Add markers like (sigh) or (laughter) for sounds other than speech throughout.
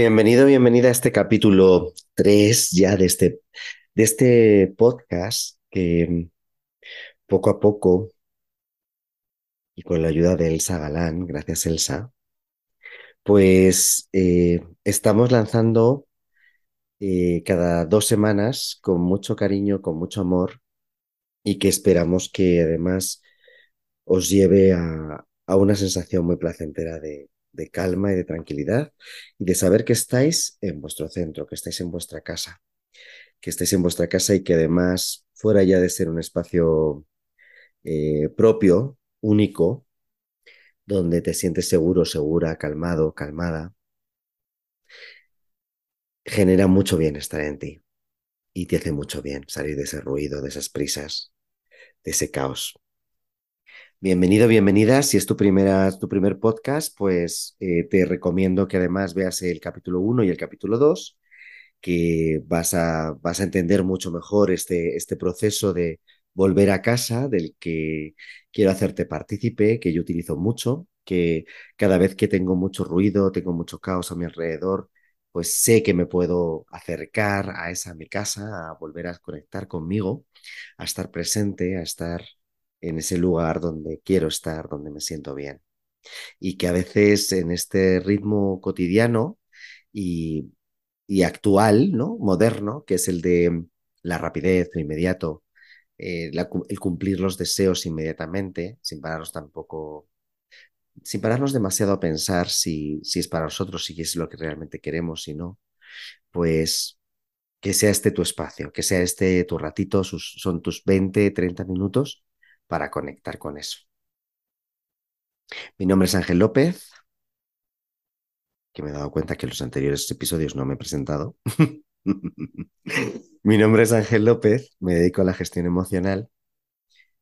Bienvenido, bienvenida a este capítulo 3 ya de este, de este podcast que poco a poco y con la ayuda de Elsa Galán, gracias Elsa, pues eh, estamos lanzando eh, cada dos semanas con mucho cariño, con mucho amor y que esperamos que además os lleve a, a una sensación muy placentera de, de calma y de tranquilidad y de saber que estáis en vuestro centro, que estáis en vuestra casa, que estáis en vuestra casa y que además, fuera ya de ser un espacio eh, propio, único, donde te sientes seguro, segura, calmado, calmada, genera mucho bienestar en ti y te hace mucho bien salir de ese ruido, de esas prisas, de ese caos. Bienvenido, bienvenida. Si es tu, primera, tu primer podcast, pues eh, te recomiendo que además veas el capítulo 1 y el capítulo 2, que vas a, vas a entender mucho mejor este, este proceso de volver a casa, del que quiero hacerte partícipe, que yo utilizo mucho, que cada vez que tengo mucho ruido, tengo mucho caos a mi alrededor, pues sé que me puedo acercar a esa mi casa, a volver a conectar conmigo, a estar presente, a estar en ese lugar donde quiero estar, donde me siento bien. Y que a veces en este ritmo cotidiano y, actual, ¿no? moderno, que es el de la rapidez, lo inmediato, eh, el cumplir los deseos inmediatamente, sin pararnos tampoco, sin pararnos demasiado a pensar si, si es para nosotros, si es lo que realmente queremos, si no, pues que sea este tu espacio, que sea este tu ratito, son tus 20, 30 minutos para conectar con eso. Mi nombre es Ángel López, que me he dado cuenta que en los anteriores episodios no me he presentado. (laughs) Mi nombre es Ángel López, me dedico a la gestión emocional.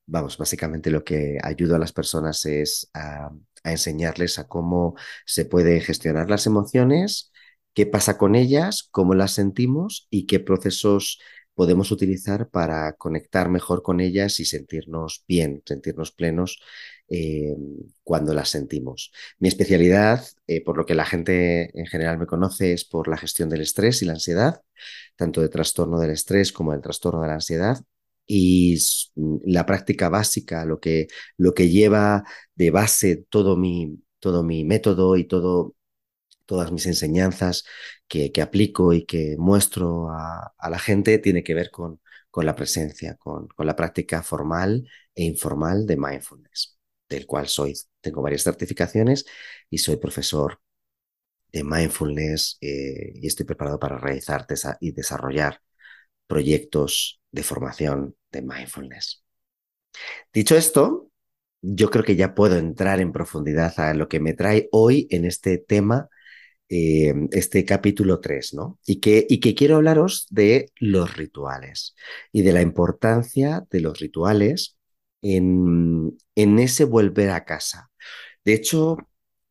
Vamos, básicamente lo que ayudo a las personas es a, a enseñarles a cómo se puede gestionar las emociones, qué pasa con ellas, cómo las sentimos y qué procesos podemos utilizar para conectar mejor con ellas y sentirnos bien, sentirnos plenos eh, cuando las sentimos. Mi especialidad, eh, por lo que la gente en general me conoce, es por la gestión del estrés y la ansiedad, tanto de trastorno del estrés como del trastorno de la ansiedad. Y la práctica básica, lo que, lo que lleva de base todo mi, todo mi método y todo todas mis enseñanzas que, aplico y que muestro a, la gente tiene que ver con, la presencia, con, con, la práctica formal e informal de mindfulness, del cual soy, tengo varias certificaciones y soy profesor de mindfulness eh, y estoy preparado para realizar y desarrollar proyectos de formación de mindfulness. Dicho esto, yo creo que ya puedo entrar en profundidad a lo que me trae hoy en este tema eh, este capítulo 3, ¿no? Y que, y que quiero hablaros de los rituales y de la importancia de los rituales en, en ese volver a casa. De hecho,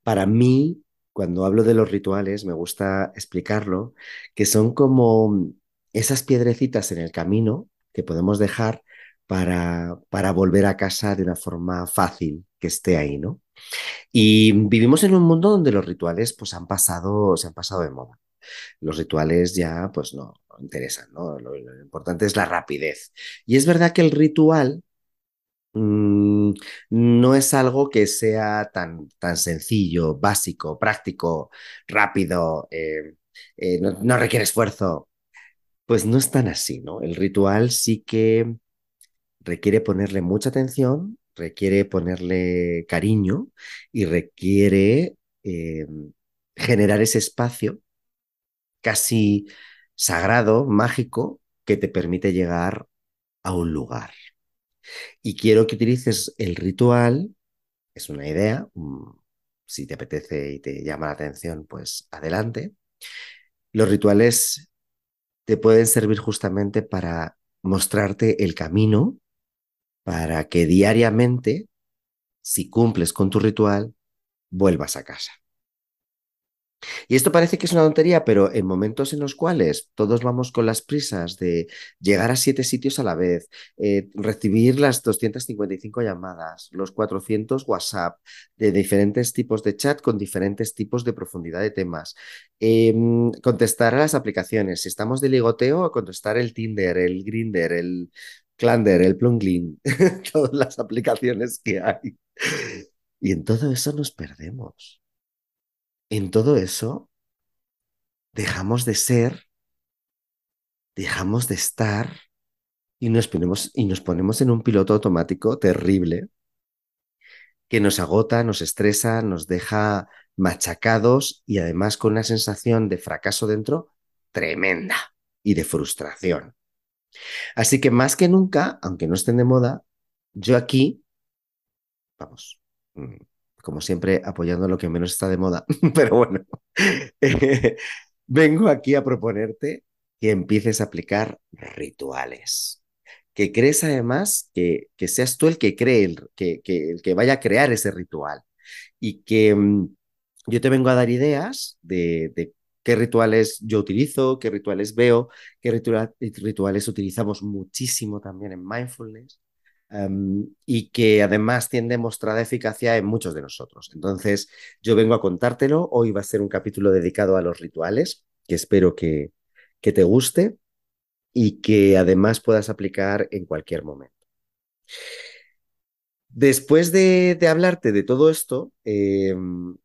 para mí, cuando hablo de los rituales, me gusta explicarlo, que son como esas piedrecitas en el camino que podemos dejar para, para volver a casa de una forma fácil, que esté ahí, ¿no? Y vivimos en un mundo donde los rituales pues han pasado, se han pasado de moda. Los rituales ya pues no, interesan, ¿no? Lo, importante es la rapidez. Y es verdad que el ritual mm, no es algo que sea tan, tan sencillo, básico, práctico, rápido, eh, eh, no, no requiere esfuerzo. Pues no es tan así, ¿no? El ritual sí que requiere ponerle mucha atención, requiere ponerle cariño y requiere eh, generar ese espacio casi sagrado, mágico, que te permite llegar a un lugar. Y quiero que utilices el ritual, es una idea, si te apetece y te llama la atención, pues adelante. Los rituales te pueden servir justamente para mostrarte el camino para que diariamente, si cumples con tu ritual, vuelvas a casa. Y esto parece que es una tontería, pero en momentos en los cuales todos vamos con las prisas de llegar a siete sitios a la vez, eh, recibir las 255 llamadas, los 400 WhatsApp de diferentes tipos de chat con diferentes tipos de profundidad de temas, em, contestar a las aplicaciones, si estamos de ligoteo, contestar el Tinder, el Grinder, el Clander, el Plunglin, (laughs) todas las aplicaciones que hay. Y en todo eso nos perdemos en todo eso dejamos de ser, dejamos de estar y nos ponemos, y nos ponemos en un piloto automático terrible que nos agota, nos estresa, nos deja machacados y además con una sensación de fracaso dentro tremenda y de frustración. Así que más que nunca, aunque no estén de moda, yo aquí, vamos, mm, como siempre, apoyando lo que menos está de moda, (laughs) pero bueno, (laughs) vengo aquí a proponerte que empieces a aplicar rituales. Que crees además que, que seas tú el que cree, el que, que, el que vaya a crear ese ritual. Y que mm, yo te vengo a dar ideas de, de qué rituales yo utilizo, qué rituales veo, qué rituales utilizamos muchísimo también en mindfulness y que además tiene mostrada eficacia en muchos de nosotros. Entonces, yo vengo a contártelo. Hoy va a ser un capítulo dedicado a los rituales, que espero que, que te guste y que además puedas aplicar en cualquier momento. Después de, hablarte de todo esto, em,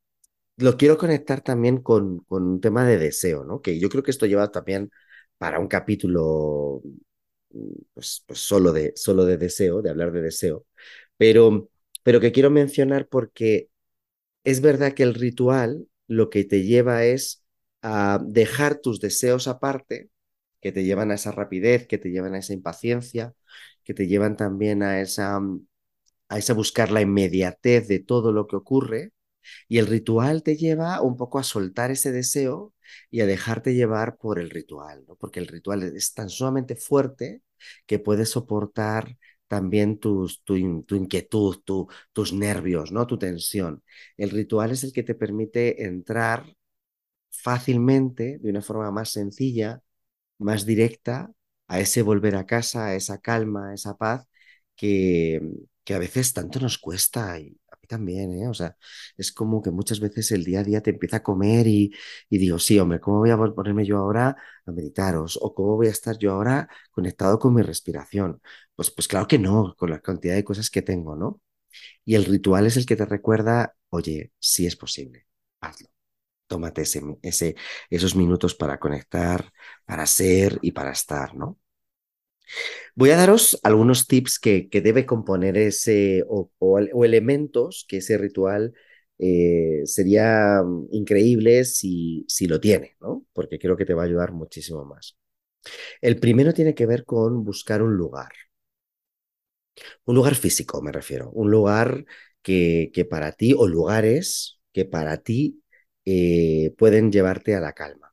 lo quiero conectar también con, con, un tema de deseo, ¿no? Que yo creo que esto lleva también para un capítulo pues, pues, solo, de, solo de deseo, de hablar de deseo, pero, pero que quiero mencionar porque es verdad que el ritual lo que te lleva es a dejar tus deseos aparte, que te llevan a esa rapidez, que te llevan a esa impaciencia, que te llevan también a esa, a esa buscar la inmediatez de todo lo que ocurre, y el ritual te lleva un poco a soltar ese deseo y a dejarte llevar por el ritual, ¿no? porque el ritual es tan sumamente fuerte que puede soportar también tus, tu, inquietud, tus nervios, ¿no? tu tensión. El ritual es el que te permite entrar fácilmente, de una forma más sencilla, más directa, a ese volver a casa, a esa calma, a esa paz que, que a veces tanto nos cuesta y, también, ¿eh? O sea, es como que muchas veces el día a día te empieza a comer y, y digo, sí, hombre, ¿cómo voy a ponerme yo ahora a meditaros? ¿O cómo voy a estar yo ahora conectado con mi respiración? Pues, pues claro que no, con la cantidad de cosas que tengo, ¿no? Y el ritual es el que te recuerda, oye, sí es posible, hazlo. Tómate ese, ese, esos minutos para conectar, para ser y para estar, ¿no? Voy a daros algunos tips que, debe componer ese o, elementos que ese ritual eh, sería mm, increíble si, si lo tiene, ¿no? Porque creo que te va a ayudar muchísimo más. El primero tiene que ver con buscar un lugar. Un lugar físico, me refiero. Un lugar que, que para ti, o lugares que para ti eh, pueden llevarte a la calma.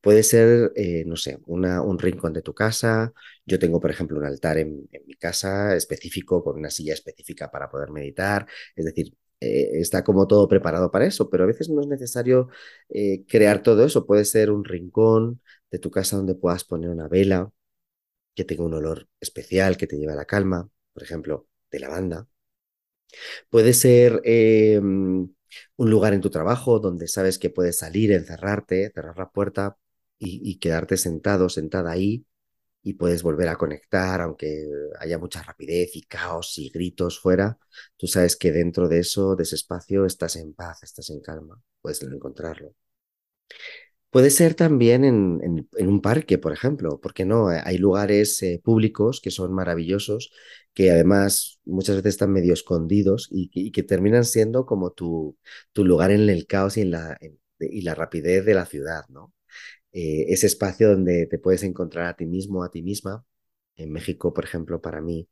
Puede ser, eh, no sé, una, un rincón de tu casa. Yo tengo, por ejemplo, un altar en, mi casa específico con una silla específica para poder meditar. Es decir, eh, está como todo preparado para eso, pero a veces no es necesario eh, crear todo eso. Puede ser un rincón de tu casa donde puedas poner una vela que tenga un olor especial, que te lleve a la calma, por ejemplo, de lavanda. Puede ser em, un lugar en tu trabajo donde sabes que puedes salir, encerrarte, cerrar la puerta y, quedarte sentado, sentada ahí y puedes volver a conectar, aunque haya mucha rapidez y caos y gritos fuera, tú sabes que dentro de eso, de ese espacio, estás en paz, estás en calma, puedes encontrarlo. Puede ser también en, un parque, por ejemplo, porque no, hay lugares eh, públicos que son maravillosos, que además muchas veces están medio escondidos y, que terminan siendo como tu, tu, lugar en el caos y en la, y la rapidez de la ciudad, ¿no? Eh, ese espacio donde te puedes encontrar a ti mismo, a ti misma. En México, por ejemplo, para mí,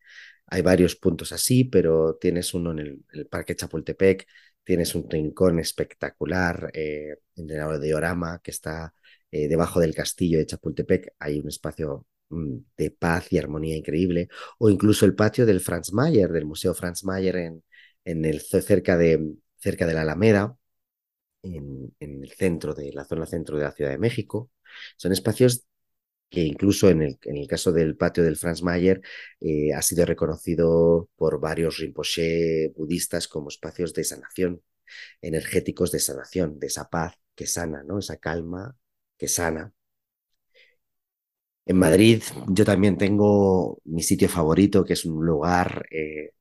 hay varios puntos así, pero tienes uno en el, Parque Chapultepec, tienes un rincón espectacular eh, en el diorama que está eh, debajo del castillo de Chapultepec. Hay un espacio de paz y armonía increíble, o incluso el patio del Franz Mayer, del Museo Franz Mayer en, en el, cerca, de, cerca de la Alameda, en, en, el centro de la zona centro de la Ciudad de México. Son espacios que incluso en el, en el caso del patio del Franz Mayer eh, ha sido reconocido por varios Rinpoche budistas como espacios de sanación, energéticos de sanación, de esa paz que sana, ¿no? esa calma que sana. En Madrid yo también tengo mi sitio favorito, que es un lugar eh,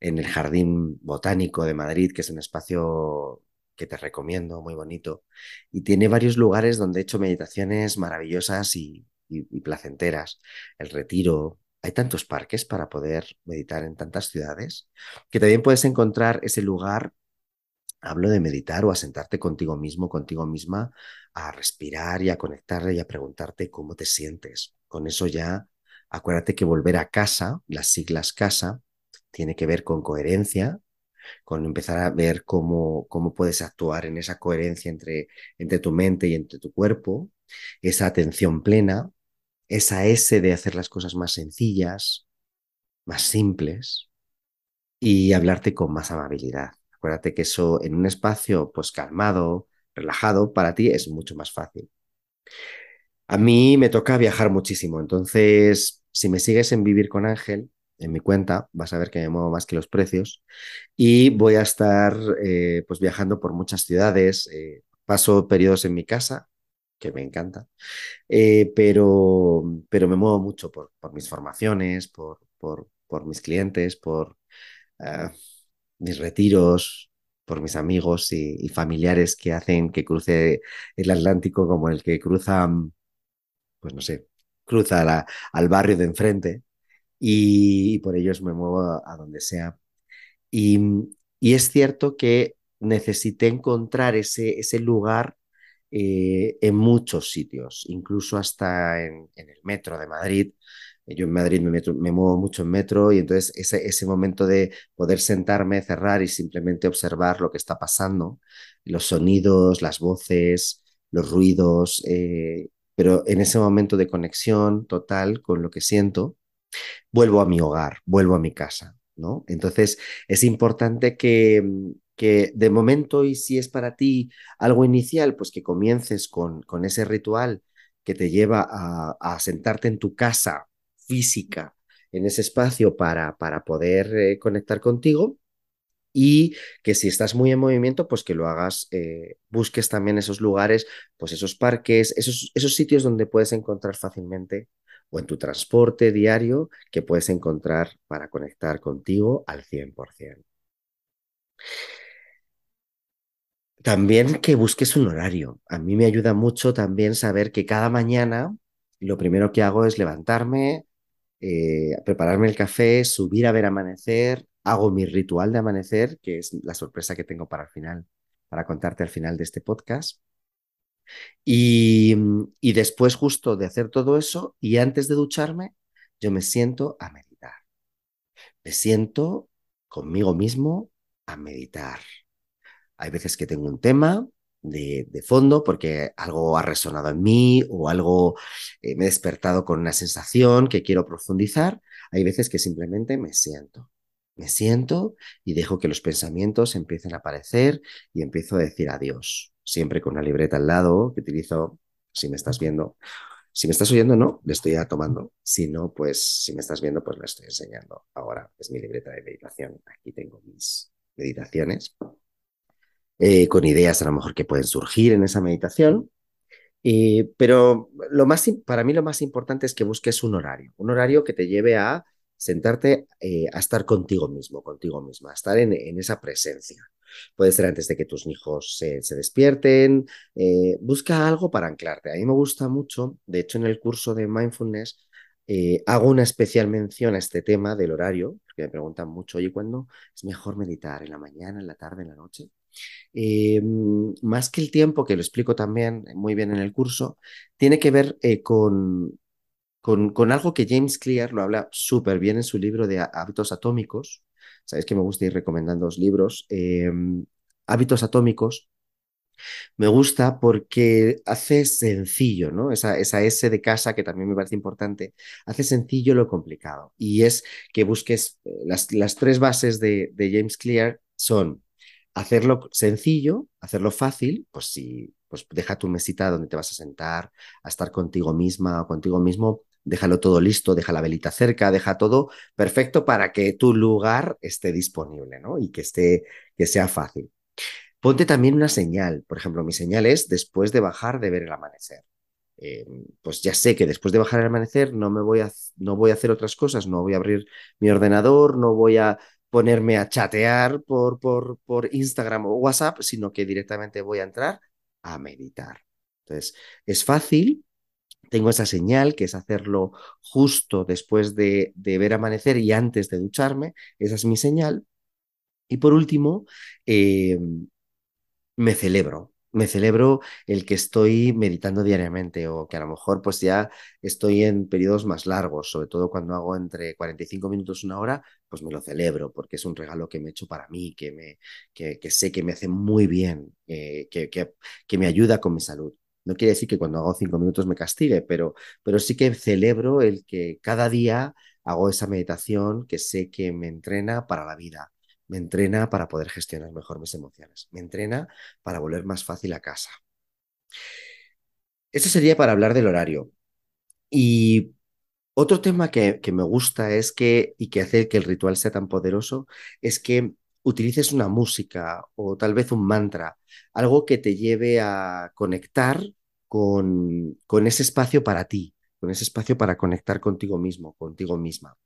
en el Jardín Botánico de Madrid, que es un espacio que te recomiendo, muy bonito. Y tiene varios lugares donde he hecho meditaciones maravillosas y, y, placenteras, el retiro. Hay tantos parques para poder meditar en tantas ciudades que también puedes encontrar ese lugar hablo de meditar o a sentarte contigo mismo, contigo misma, a respirar y a conectar y a preguntarte cómo te sientes. Con eso ya, acuérdate que volver a casa, las siglas casa, tiene que ver con coherencia, con empezar a ver cómo, cómo puedes actuar en esa coherencia entre, entre tu mente y entre tu cuerpo, esa atención plena, esa S de hacer las cosas más sencillas, más simples y hablarte con más amabilidad. Acuérdate que eso en un espacio pues calmado, relajado, para ti es mucho más fácil. A mí me toca viajar muchísimo, entonces si me sigues en Vivir con Ángel, en mi cuenta, vas a ver que me muevo más que los precios y voy a estar eh, pues viajando por muchas ciudades, eh, paso periodos en mi casa, que me encanta, eh, pero, pero me muevo mucho por, mis formaciones, por, por, por, mis clientes, por ah, mis retiros, por mis amigos y, familiares que hacen que cruce el Atlántico como el que cruza, pues no sé, cruza al barrio de enfrente y, por ellos me muevo a, donde sea. Y, y, es cierto que necesité encontrar ese, ese lugar eh, en muchos sitios, incluso hasta en, el metro de Madrid. Yo en Madrid me, muevo mucho en metro y entonces ese, ese, momento de poder sentarme, cerrar y simplemente observar lo que está pasando, los sonidos, las voces, los ruidos, eh, pero en ese momento de conexión total con lo que siento, vuelvo a mi hogar, vuelvo a mi casa. ¿no? Entonces es importante que, que de momento y si es para ti algo inicial, pues que comiences con, con ese ritual que te lleva a, sentarte en tu casa física, en ese espacio para, para poder eh, conectar contigo y que si estás muy en movimiento, pues que lo hagas, eh, busques también esos lugares, pues esos parques, esos, esos sitios donde puedes encontrar fácilmente o en tu transporte diario que puedes encontrar para conectar contigo al 100%. También que busques un horario. A mí me ayuda mucho también saber que cada mañana lo primero que hago es levantarme, eh, prepararme el café, subir a ver amanecer, hago mi ritual de amanecer, que es la sorpresa que tengo para el final, para contarte al final de este podcast. Y, y después justo de hacer todo eso y antes de ducharme, yo me siento a meditar. Me siento conmigo mismo a meditar. Hay veces que tengo un tema de, fondo porque algo ha resonado en mí o algo eh, me he despertado con una sensación que quiero profundizar. Hay veces que simplemente me siento. Me siento y dejo que los pensamientos empiecen a aparecer y empiezo a decir adiós. Siempre con una libreta al lado que utilizo, si me estás viendo. Si me estás oyendo, no, le estoy tomando. Si no, pues si me estás viendo, pues lo estoy enseñando. Ahora es mi libreta de meditación. Aquí tengo mis meditaciones. Eh, con ideas a lo mejor que pueden surgir en esa meditación. Eh, pero lo más, para mí lo más importante es que busques un horario, un horario que te lleve a sentarte eh, a estar contigo mismo, contigo misma, a estar en, esa presencia. Puede ser antes de que tus hijos se, despierten, busca algo para anclarte. A mí me gusta mucho, de hecho en el curso de mindfulness hago una especial mención a este tema del horario, porque me preguntan mucho, oye, ¿cuándo es mejor meditar? ¿En la mañana, en la tarde, en la noche? Eh, más que el tiempo, que lo explico también muy bien en el curso, tiene que ver eh, con, con, con algo que James Clear lo habla súper bien en su libro de hábitos atómicos. Sabéis que me gusta ir recomendando los libros. Em, hábitos atómicos me gusta porque hace sencillo, ¿no? Esa, esa, S de casa que también me parece importante, hace sencillo lo complicado. Y es que busques eh, las, las tres bases de, de, James Clear son hacerlo sencillo, hacerlo fácil, pues si pues deja tu mesita donde te vas a sentar, a estar contigo misma o contigo mismo, déjalo todo listo, deja la velita cerca, deja todo perfecto para que tu lugar esté disponible, ¿no? Y que esté, que sea fácil. Ponte también una señal. Por ejemplo, mi señal es después de bajar de ver el amanecer. Eh, pues ya sé que después de bajar el amanecer no me voy a, no voy a hacer otras cosas, no voy a abrir mi ordenador, no voy a ponerme a chatear por, por, por Instagram o WhatsApp, sino que directamente voy a entrar a meditar. Entonces, es fácil, tengo esa señal que es hacerlo justo después de, ver amanecer y antes de ducharme, esa es mi señal. Y por último, eh, me celebro. Me celebro el que estoy meditando diariamente o que a lo mejor pues ya estoy en periodos más largos, sobre todo cuando hago entre 45 minutos y una hora, pues me lo celebro porque es un regalo que me he hecho para mí, que, me, que, sé que me hace muy bien, eh, que, que, que me ayuda con mi salud. No quiere decir que cuando hago cinco minutos me castigue, pero, pero sí que celebro el que cada día hago esa meditación que sé que me entrena para la vida, me entrena para poder gestionar mejor mis emociones, me entrena para volver más fácil a casa. Eso sería para hablar del horario. Y otro tema que, que, me gusta es que, y que hace que el ritual sea tan poderoso, es que utilices una música o tal vez un mantra, algo que te lleve a conectar con, con ese espacio para ti, con ese espacio para conectar contigo mismo, contigo misma.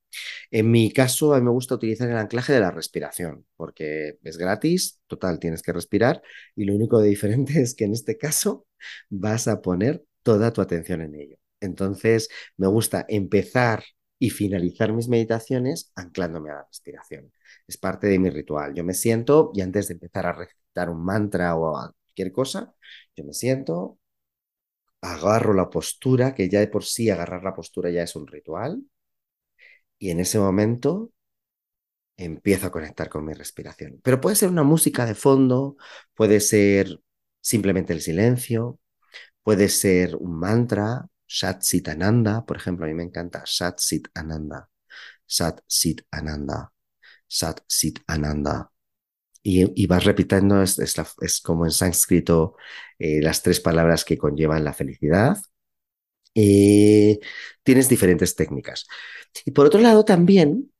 En mi caso, a mí me gusta utilizar el anclaje de la respiración, porque es gratis, total, tienes que respirar y lo único de diferente (laughs) es que en este caso vas a poner toda tu atención en ello. Entonces, me gusta empezar y finalizar mis meditaciones anclándome a la respiración. Es parte de mi ritual. Yo me siento y antes de empezar a recitar un mantra o cualquier cosa, yo me siento, agarro la postura, que ya de por sí agarrar la postura ya es un ritual, y en ese momento empiezo a conectar con mi respiración. Pero puede ser una música de fondo, puede ser simplemente el silencio, puede ser un mantra, Sat Sit Ananda, por ejemplo, a mí me encanta Sat Sit Ananda, Sat Sit Ananda, Sat Sit Ananda. Y, vas repitiendo, es, es, como en sánscrito eh, las tres palabras que conllevan la felicidad. Eh, tienes diferentes técnicas. Y por otro lado, también,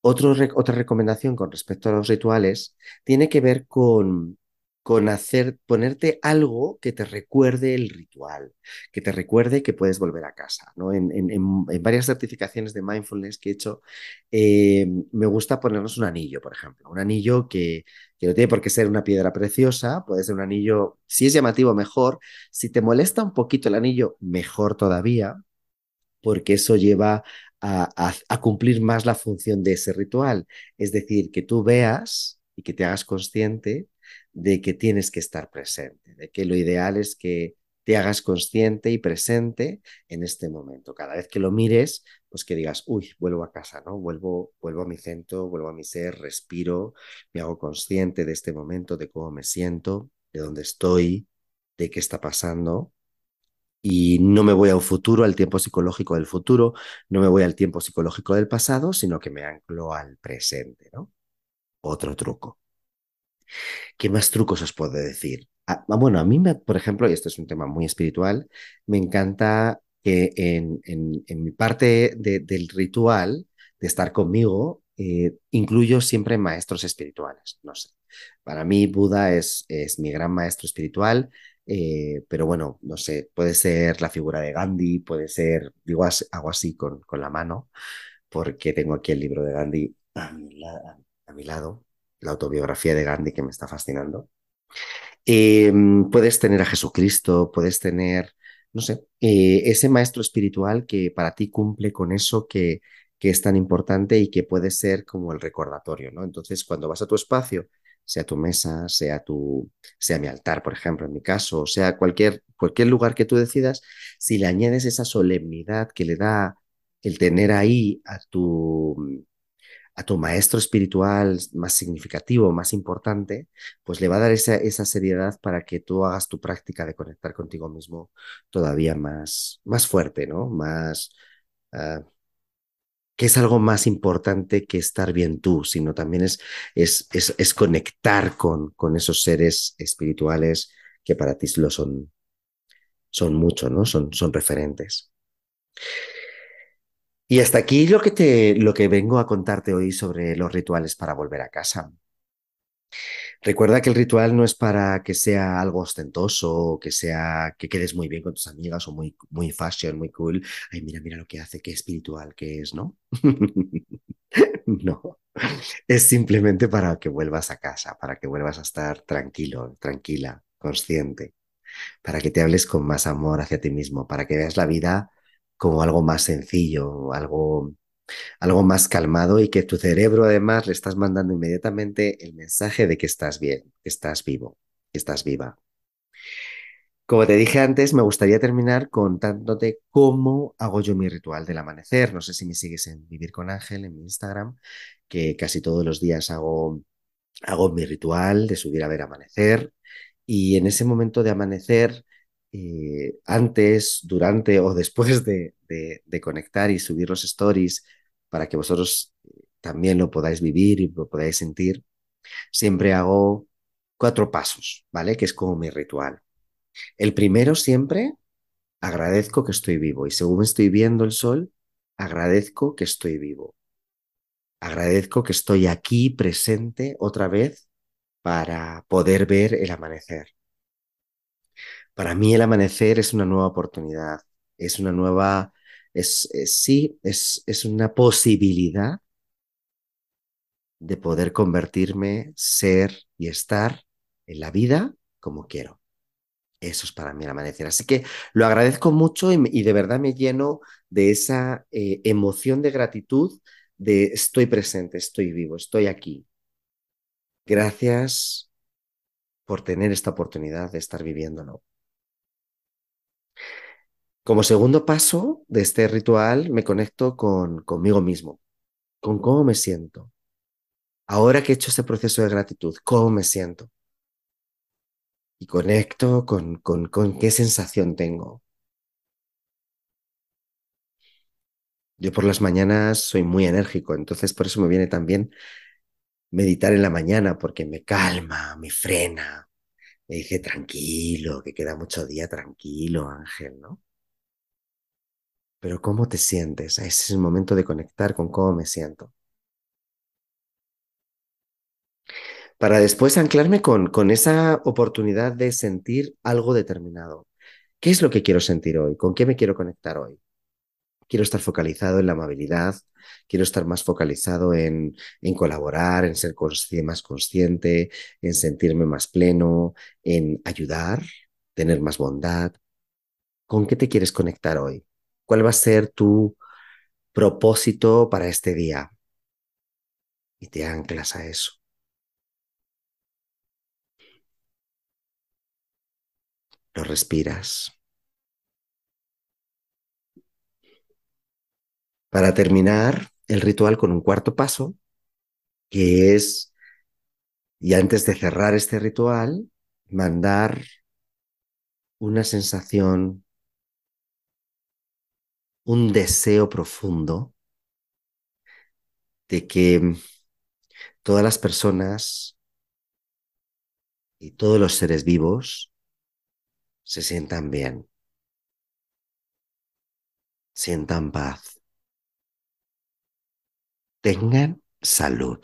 otro, otra recomendación con respecto a los rituales tiene que ver con, con hacer, ponerte algo que te recuerde el ritual, que te recuerde que puedes volver a casa. ¿no? En, en, en varias certificaciones de mindfulness que he hecho, eh, me gusta ponernos un anillo, por ejemplo. Un anillo que, que no tiene por qué ser una piedra preciosa, puede ser un anillo, si es llamativo, mejor. Si te molesta un poquito el anillo, mejor todavía, porque eso lleva a, cumplir más la función de ese ritual. Es decir, que tú veas y que te hagas consciente de que tienes que estar presente, de que lo ideal es que te hagas consciente y presente en este momento. Cada vez que lo mires, pues que digas, uy, vuelvo a casa, ¿no? Vuelvo, vuelvo a mi centro, vuelvo a mi ser, respiro, me hago consciente de este momento, de cómo me siento, de dónde estoy, de qué está pasando y no me voy a un futuro, al tiempo psicológico del futuro, no me voy al tiempo psicológico del pasado, sino que me anclo al presente, ¿no? Otro truco. ¿Qué más trucos os puedo decir? Ah, ah, bueno, a mí, por ejemplo, y esto es un tema muy espiritual, me encanta que en, mi parte del ritual, de estar conmigo, eh, incluyo siempre maestros espirituales. No sé, para mí Buda es, es mi gran maestro espiritual eh, pero bueno, no sé, puede ser la figura de Gandhi, puede ser, digo, hago así con la mano, porque tengo aquí el libro de Gandhi a mi, lado, la autobiografía de Gandhi que me está fascinando. Em, puedes tener a Jesucristo, puedes tener, no sé, eh, ese maestro espiritual que para ti cumple con eso que, que es tan importante y que puede ser como el recordatorio, ¿no? Entonces, cuando vas a tu espacio sea tu mesa, sea, tu, sea mi altar, por ejemplo, en mi caso, sea cualquier, cualquier lugar que tú decidas, si le añades esa solemnidad que le da el tener ahí a tu, a tu maestro espiritual más significativo, más importante, pues le va a dar esa, esa seriedad para que tú hagas tu práctica de conectar contigo mismo todavía más, más fuerte, ¿no? Más, uh, que es algo más importante que estar bien tú, sino también es, es, es, es conectar con, con esos seres espirituales que para ti lo son, son mucho, ¿no? Son, son referentes. Y hasta aquí lo que, te, lo que vengo a contarte hoy sobre los rituales para volver a casa. Recuerda que el ritual no es para que sea algo ostentoso, que sea que quedes muy bien con tus amigas o muy, muy fashion, muy cool. Ay, mira, mira lo que hace, qué espiritual que es, ¿no? (laughs) no, es simplemente para que vuelvas a casa, para que vuelvas a estar tranquilo, tranquila, consciente, para que te hables con más amor hacia ti mismo, para que veas la vida como algo más sencillo, algo, algo más calmado y que tu cerebro además le estás mandando inmediatamente el mensaje de que estás bien, que estás vivo, que estás viva. Como te dije antes, me gustaría terminar contándote cómo hago yo mi ritual del amanecer. No sé si me sigues en Vivir con Ángel en mi Instagram, que casi todos los días hago, hago mi ritual de subir a ver amanecer. Y en ese momento de amanecer eh, antes, durante o después de, de, conectar y subir los stories para que vosotros eh, también lo podáis vivir y lo podáis sentir, siempre hago cuatro pasos, ¿vale? Que es como mi ritual. El primero siempre, agradezco que estoy vivo y según estoy viendo el sol, agradezco que estoy vivo. Agradezco que estoy aquí presente otra vez para poder ver el amanecer. Para mí el amanecer es una nueva oportunidad, es una nueva, es, es sí, es, es una posibilidad de poder convertirme, ser y estar en la vida como quiero. Eso es para mí el amanecer. Así que lo agradezco mucho y, y de verdad me lleno de esa eh, emoción de gratitud de estoy presente, estoy vivo, estoy aquí. Gracias por tener esta oportunidad de estar viviéndolo. Como segundo paso de este ritual, me conecto con conmigo mismo, con cómo me siento. Ahora que he hecho este proceso de gratitud, ¿cómo me siento? Y conecto con, con, con qué sensación tengo. Yo por las mañanas soy muy enérgico, entonces por eso me viene también meditar en la mañana, porque me calma, me frena, me dice tranquilo, que queda mucho día tranquilo, Ángel, ¿no? Pero ¿cómo te sientes? Ese es el momento de conectar con cómo me siento. Para después anclarme con, con esa oportunidad de sentir algo determinado. ¿Qué es lo que quiero sentir hoy? ¿Con qué me quiero conectar hoy? Quiero estar focalizado en la amabilidad, quiero estar más focalizado en, en colaborar, en ser más consciente, en sentirme más pleno, en ayudar, tener más bondad. ¿Con qué te quieres conectar hoy? ¿Cuál va a ser tu propósito para este día? Y te anclas a eso. Lo respiras. Para terminar el ritual con un cuarto paso, que es, y antes de cerrar este ritual, mandar una sensación un deseo profundo de que todas las personas y todos los seres vivos se sientan bien, sientan paz, tengan salud.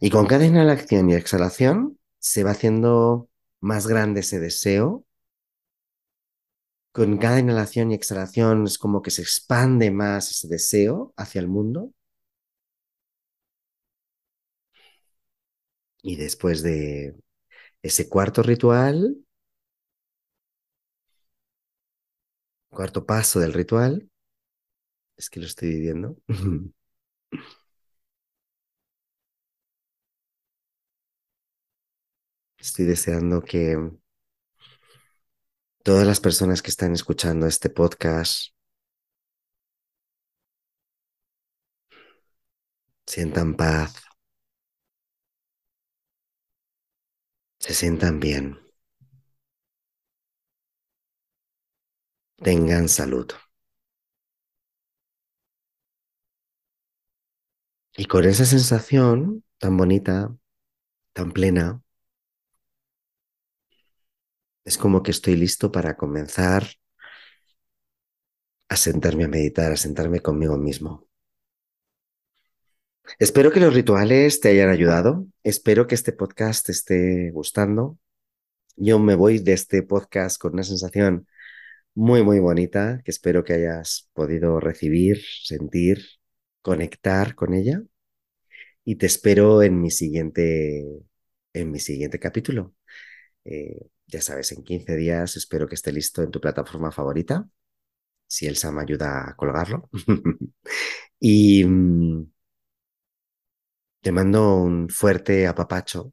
Y con cada inhalación y exhalación se va haciendo más grande ese deseo con cada inhalación y exhalación es como que se expande más ese deseo hacia el mundo. Y después de ese cuarto ritual, cuarto paso del ritual, es que lo estoy viviendo. (laughs) Estoy deseando que todas las personas que están escuchando este podcast sientan paz, se sientan bien, tengan salud. Y con esa sensación tan bonita, tan plena, es como que estoy listo para comenzar a sentarme a meditar, a sentarme conmigo mismo. Espero que los rituales te hayan ayudado. Espero que este podcast te esté gustando. Yo me voy de este podcast con una sensación muy, muy bonita que espero que hayas podido recibir, sentir, conectar con ella. Y te espero en mi siguiente, en mi siguiente capítulo. Eh, ya sabes, en 15 días espero que esté listo en tu plataforma favorita. Si Elsa me ayuda a colgarlo. (laughs) y mm, te mando un fuerte apapacho.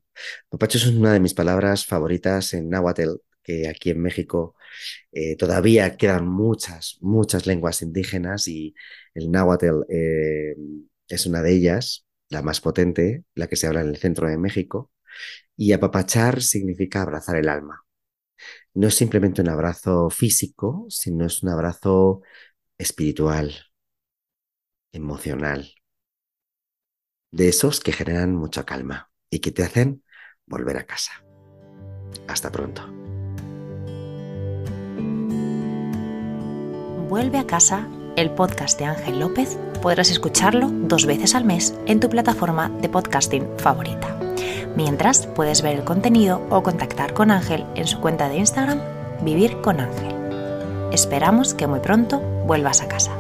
Apapacho es una de mis palabras favoritas en náhuatl, que aquí en México eh, todavía quedan muchas, muchas lenguas indígenas y el náhuatl eh, es una de ellas, la más potente, la que se habla en el centro de México. Y apapachar significa abrazar el alma. No es simplemente un abrazo físico, sino es un abrazo espiritual, emocional, de esos que generan mucha calma y que te hacen volver a casa. Hasta pronto. Vuelve a casa, el podcast de Ángel López, podrás escucharlo dos veces al mes en tu plataforma de podcasting favorita. Mientras puedes ver el contenido o contactar con Ángel en su cuenta de Instagram, Vivir con Ángel. Esperamos que muy pronto vuelvas a casa.